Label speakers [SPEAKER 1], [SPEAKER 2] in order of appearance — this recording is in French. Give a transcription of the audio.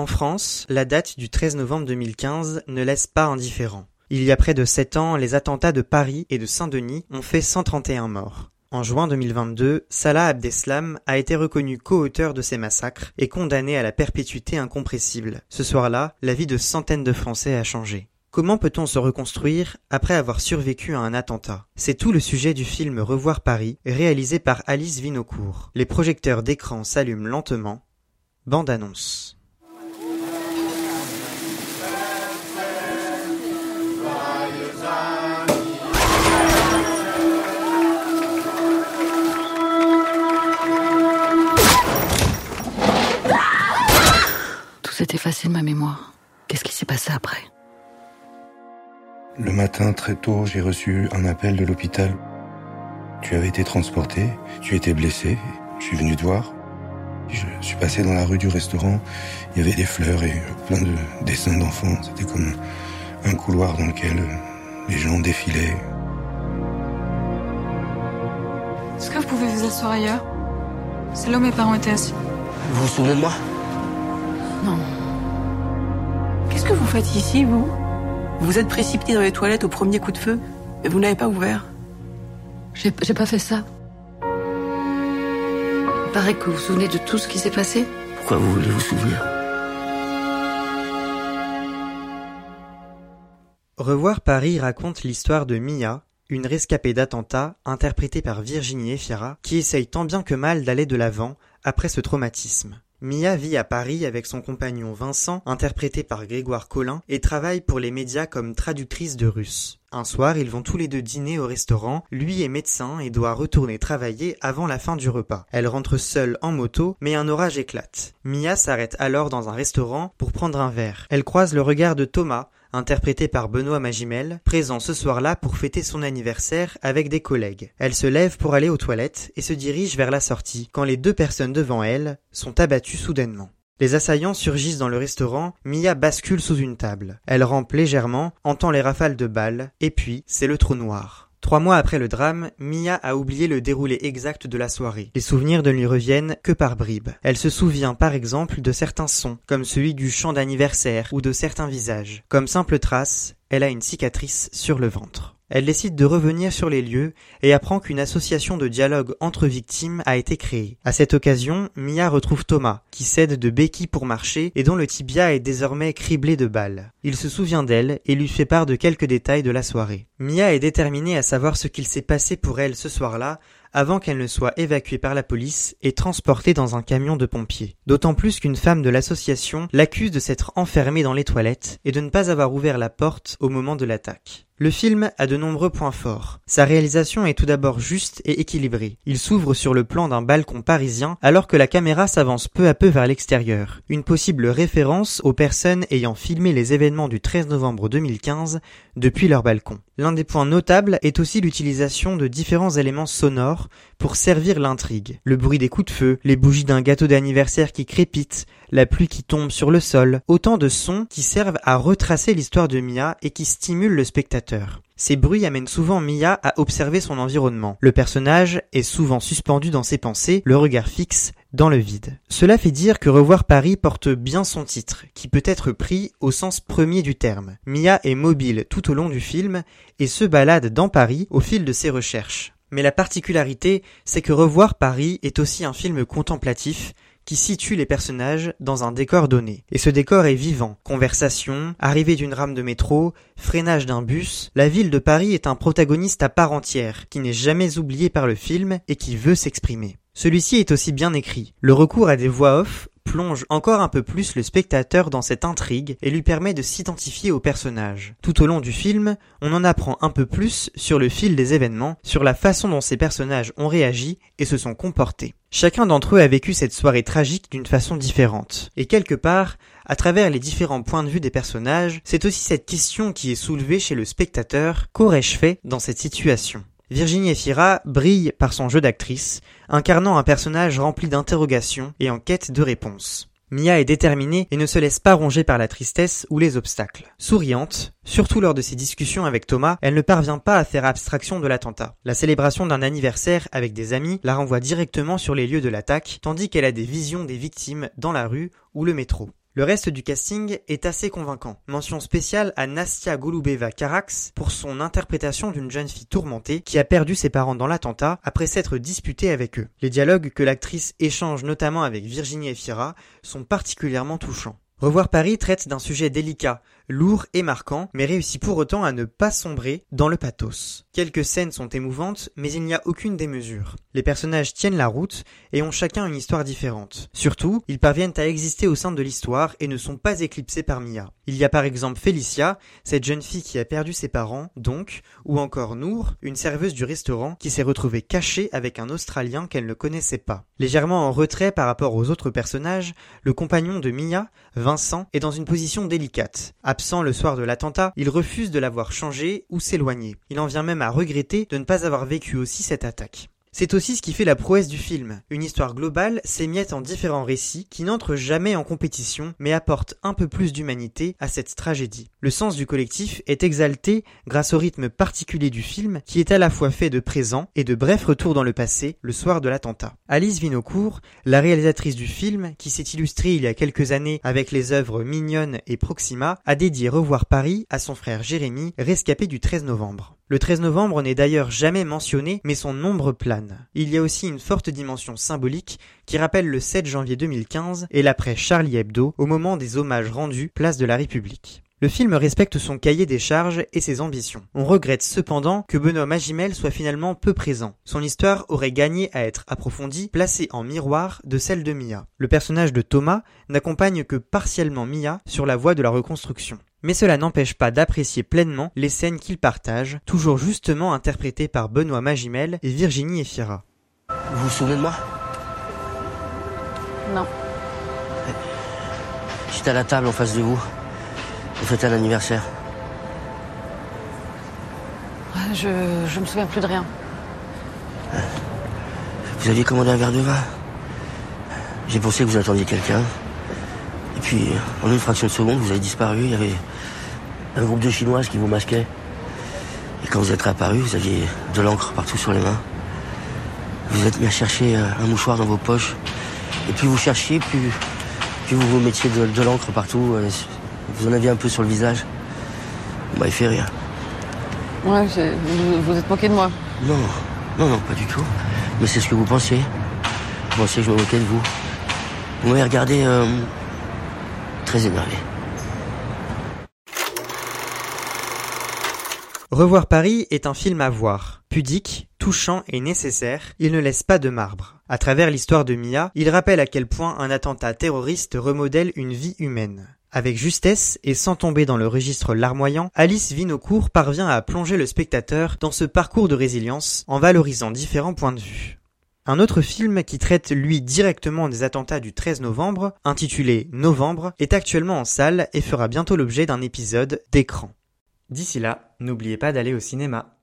[SPEAKER 1] En France, la date du 13 novembre 2015 ne laisse pas indifférent. Il y a près de sept ans, les attentats de Paris et de Saint-Denis ont fait 131 morts. En juin 2022, Salah Abdeslam a été reconnu co-auteur de ces massacres et condamné à la perpétuité incompressible. Ce soir-là, la vie de centaines de Français a changé. Comment peut-on se reconstruire après avoir survécu à un attentat? C'est tout le sujet du film Revoir Paris, réalisé par Alice Vinocourt. Les projecteurs d'écran s'allument lentement. Bande annonce.
[SPEAKER 2] Tout s'est effacé de ma mémoire. Qu'est-ce qui s'est passé après?
[SPEAKER 3] Le matin, très tôt, j'ai reçu un appel de l'hôpital. Tu avais été transporté, tu étais blessé, je suis venu te voir. Je suis passé dans la rue du restaurant, il y avait des fleurs et plein de dessins d'enfants. C'était comme un couloir dans lequel les gens défilaient.
[SPEAKER 4] Est-ce que vous pouvez vous asseoir ailleurs? C'est là où mes parents étaient assis.
[SPEAKER 5] Vous vous souvenez de moi?
[SPEAKER 2] Non.
[SPEAKER 6] Qu'est-ce que vous faites ici, vous? Vous vous êtes précipité dans les toilettes au premier coup de feu, mais vous n'avez pas ouvert?
[SPEAKER 2] J'ai j'ai pas fait ça. Il paraît que vous vous souvenez de tout ce qui s'est passé.
[SPEAKER 5] Pourquoi vous voulez vous souvenir?
[SPEAKER 1] Revoir Paris raconte l'histoire de Mia, une rescapée d'attentat interprétée par Virginie Efira, qui essaye tant bien que mal d'aller de l'avant après ce traumatisme. Mia vit à Paris avec son compagnon Vincent, interprété par Grégoire Collin, et travaille pour les médias comme traductrice de russe. Un soir, ils vont tous les deux dîner au restaurant, lui est médecin et doit retourner travailler avant la fin du repas. Elle rentre seule en moto, mais un orage éclate. Mia s'arrête alors dans un restaurant pour prendre un verre. Elle croise le regard de Thomas, interprété par Benoît Magimel, présent ce soir-là pour fêter son anniversaire avec des collègues. Elle se lève pour aller aux toilettes et se dirige vers la sortie, quand les deux personnes devant elle sont abattues soudainement. Les assaillants surgissent dans le restaurant, Mia bascule sous une table. Elle rampe légèrement, entend les rafales de balles, et puis c'est le trou noir. Trois mois après le drame, Mia a oublié le déroulé exact de la soirée. Les souvenirs ne lui reviennent que par bribes. Elle se souvient par exemple de certains sons, comme celui du chant d'anniversaire ou de certains visages. Comme simple trace, elle a une cicatrice sur le ventre. Elle décide de revenir sur les lieux et apprend qu'une association de dialogue entre victimes a été créée. À cette occasion, Mia retrouve Thomas, qui cède de béquilles pour marcher et dont le tibia est désormais criblé de balles. Il se souvient d'elle et lui fait part de quelques détails de la soirée. Mia est déterminée à savoir ce qu'il s'est passé pour elle ce soir-là avant qu'elle ne soit évacuée par la police et transportée dans un camion de pompiers. D'autant plus qu'une femme de l'association l'accuse de s'être enfermée dans les toilettes et de ne pas avoir ouvert la porte au moment de l'attaque. Le film a de nombreux points forts. Sa réalisation est tout d'abord juste et équilibrée. Il s'ouvre sur le plan d'un balcon parisien alors que la caméra s'avance peu à peu vers l'extérieur. Une possible référence aux personnes ayant filmé les événements du 13 novembre 2015 depuis leur balcon. L'un des points notables est aussi l'utilisation de différents éléments sonores pour servir l'intrigue. Le bruit des coups de feu, les bougies d'un gâteau d'anniversaire qui crépite, la pluie qui tombe sur le sol, autant de sons qui servent à retracer l'histoire de Mia et qui stimulent le spectateur. Ces bruits amènent souvent Mia à observer son environnement. Le personnage est souvent suspendu dans ses pensées, le regard fixe dans le vide. Cela fait dire que Revoir Paris porte bien son titre, qui peut être pris au sens premier du terme. Mia est mobile tout au long du film et se balade dans Paris au fil de ses recherches. Mais la particularité, c'est que Revoir Paris est aussi un film contemplatif qui situe les personnages dans un décor donné. Et ce décor est vivant. Conversation, arrivée d'une rame de métro, freinage d'un bus, la ville de Paris est un protagoniste à part entière, qui n'est jamais oublié par le film et qui veut s'exprimer. Celui-ci est aussi bien écrit. Le recours à des voix off plonge encore un peu plus le spectateur dans cette intrigue et lui permet de s'identifier au personnage. Tout au long du film, on en apprend un peu plus sur le fil des événements, sur la façon dont ces personnages ont réagi et se sont comportés. Chacun d'entre eux a vécu cette soirée tragique d'une façon différente. Et quelque part, à travers les différents points de vue des personnages, c'est aussi cette question qui est soulevée chez le spectateur, qu'aurais-je fait dans cette situation? Virginie Efira brille par son jeu d'actrice, incarnant un personnage rempli d'interrogations et en quête de réponses. Mia est déterminée et ne se laisse pas ronger par la tristesse ou les obstacles. Souriante, surtout lors de ses discussions avec Thomas, elle ne parvient pas à faire abstraction de l'attentat. La célébration d'un anniversaire avec des amis la renvoie directement sur les lieux de l'attaque, tandis qu'elle a des visions des victimes dans la rue ou le métro. Le reste du casting est assez convaincant. Mention spéciale à Nastia Golubeva Karax pour son interprétation d'une jeune fille tourmentée qui a perdu ses parents dans l'attentat après s'être disputée avec eux. Les dialogues que l'actrice échange notamment avec Virginie Efira sont particulièrement touchants. Revoir Paris traite d'un sujet délicat, lourd et marquant, mais réussit pour autant à ne pas sombrer dans le pathos. Quelques scènes sont émouvantes, mais il n'y a aucune démesure. Les personnages tiennent la route et ont chacun une histoire différente. Surtout, ils parviennent à exister au sein de l'histoire et ne sont pas éclipsés par Mia. Il y a par exemple Félicia, cette jeune fille qui a perdu ses parents, donc, ou encore Nour, une serveuse du restaurant qui s'est retrouvée cachée avec un Australien qu'elle ne connaissait pas. Légèrement en retrait par rapport aux autres personnages, le compagnon de Mia, est dans une position délicate. Absent le soir de l'attentat, il refuse de l'avoir changé ou s'éloigner. Il en vient même à regretter de ne pas avoir vécu aussi cette attaque. C'est aussi ce qui fait la prouesse du film. Une histoire globale s'émiette en différents récits qui n'entrent jamais en compétition mais apportent un peu plus d'humanité à cette tragédie. Le sens du collectif est exalté grâce au rythme particulier du film qui est à la fois fait de présent et de brefs retours dans le passé le soir de l'attentat. Alice Vinocourt, la réalisatrice du film qui s'est illustrée il y a quelques années avec les œuvres Mignonne et Proxima, a dédié Revoir Paris à son frère Jérémy, rescapé du 13 novembre. Le 13 novembre n'est d'ailleurs jamais mentionné, mais son nombre plane. Il y a aussi une forte dimension symbolique qui rappelle le 7 janvier 2015 et l'après Charlie Hebdo au moment des hommages rendus place de la République. Le film respecte son cahier des charges et ses ambitions. On regrette cependant que Benoît Magimel soit finalement peu présent. Son histoire aurait gagné à être approfondie, placée en miroir de celle de Mia. Le personnage de Thomas n'accompagne que partiellement Mia sur la voie de la reconstruction. Mais cela n'empêche pas d'apprécier pleinement les scènes qu'il partage, toujours justement interprétées par Benoît Magimel et Virginie Efira.
[SPEAKER 5] Vous vous souvenez de moi?
[SPEAKER 2] Non.
[SPEAKER 5] J'étais à la table en face de vous. On fêtait un anniversaire.
[SPEAKER 2] Je, je me souviens plus de rien.
[SPEAKER 5] Vous aviez commandé un verre de vin? J'ai pensé que vous attendiez quelqu'un. Et puis, en une fraction de seconde, vous avez disparu. Il y avait un groupe de Chinoises qui vous masquait. Et quand vous êtes réapparu, vous aviez de l'encre partout sur les mains. Vous êtes mis à chercher un mouchoir dans vos poches. Et puis vous cherchiez, puis, puis vous vous mettiez de, de l'encre partout. euh, Vous en aviez un peu sur le visage. Vous m'avez fait rire.
[SPEAKER 2] Ouais, vous, vous êtes moqué de moi.
[SPEAKER 5] Non, non, non, pas du tout. Mais c'est ce que vous pensiez. Vous pensiez que je me moquais de vous. Vous m'avez regardé euh,
[SPEAKER 1] Revoir Paris est un film à voir. Pudique, touchant et nécessaire, il ne laisse pas de marbre. À travers l'histoire de Mia, il rappelle à quel point un attentat terroriste remodèle une vie humaine. Avec justesse et sans tomber dans le registre larmoyant, Alice Vinocourt parvient à plonger le spectateur dans ce parcours de résilience en valorisant différents points de vue. Un autre film qui traite lui directement des attentats du 13 novembre, intitulé Novembre, est actuellement en salle et fera bientôt l'objet d'un épisode d'écran. D'ici là, n'oubliez pas d'aller au cinéma.